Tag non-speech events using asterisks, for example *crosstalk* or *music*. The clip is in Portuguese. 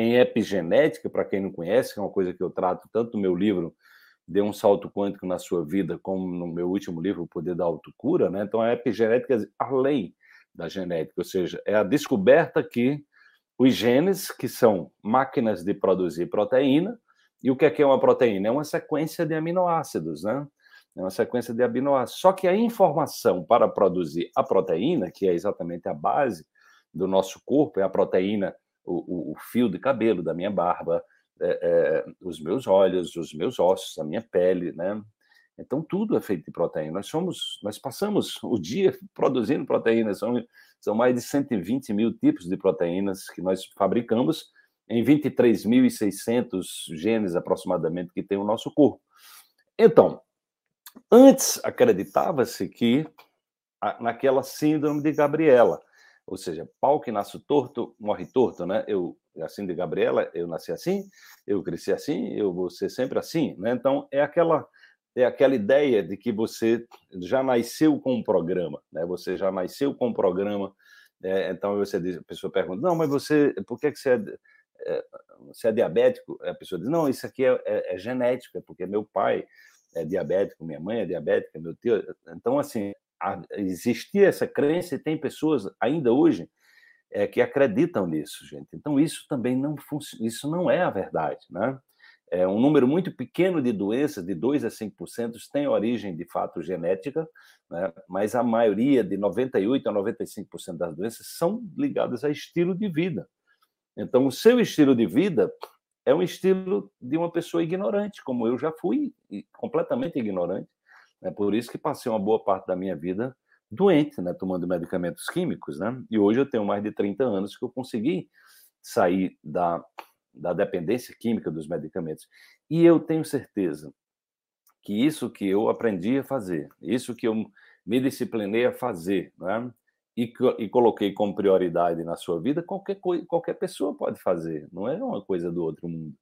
em epigenética, para quem não conhece, que é uma coisa que eu trato tanto no meu livro Dê um Salto Quântico na Sua Vida, como no meu último livro, O Poder da Autocura. Né? Então, a epigenética além da genética, ou seja, é a descoberta que os genes, que são máquinas de produzir proteína, e o que é, que é uma proteína? É uma sequência de aminoácidos, né? É uma sequência de aminoácidos. Só que a informação para produzir a proteína, que é exatamente a base do nosso corpo, é a proteína, o, o, fio de cabelo da minha barba, é, é, os meus olhos, os meus ossos, a minha pele, né? Então tudo é feito de proteína. Nós somos, nós passamos o dia *laughs* produzindo proteínas. São, são mais de 120 mil tipos de proteínas que nós fabricamos em 23.600 genes aproximadamente que tem o nosso corpo. Então, antes acreditava-se que naquela síndrome de Gabriela, ou seja, pau que nasce torto, morre torto, né? Eu, assim de Gabriela, eu nasci assim, eu cresci assim, eu vou ser sempre assim, né? Então, é aquela é aquela ideia de que você já nasceu com um programa, né? Você já nasceu com um programa, é, então você diz, a pessoa pergunta, não, mas você, por que, que você é, é, você é diabético? A pessoa diz, não, isso aqui é, é, é genético, é porque meu pai é diabético, minha mãe é diabética, meu tio. Então, assim, existia essa crença e tem pessoas ainda hoje é, que acreditam nisso, gente. Então isso também não funciona, isso não é a verdade, né? É um número muito pequeno de doenças, de 2 a 5%, tem origem de fato genética, né? mas a maioria, de 98 a 95% das doenças, são ligadas a estilo de vida. Então, o seu estilo de vida é um estilo de uma pessoa ignorante, como eu já fui completamente ignorante. É por isso que passei uma boa parte da minha vida doente, né, tomando medicamentos químicos, né? E hoje eu tenho mais de 30 anos que eu consegui sair da, da dependência química dos medicamentos. E eu tenho certeza que isso que eu aprendi a fazer, isso que eu me disciplinei a fazer, né? E, e coloquei como prioridade na sua vida, qualquer, qualquer pessoa pode fazer, não é uma coisa do outro mundo.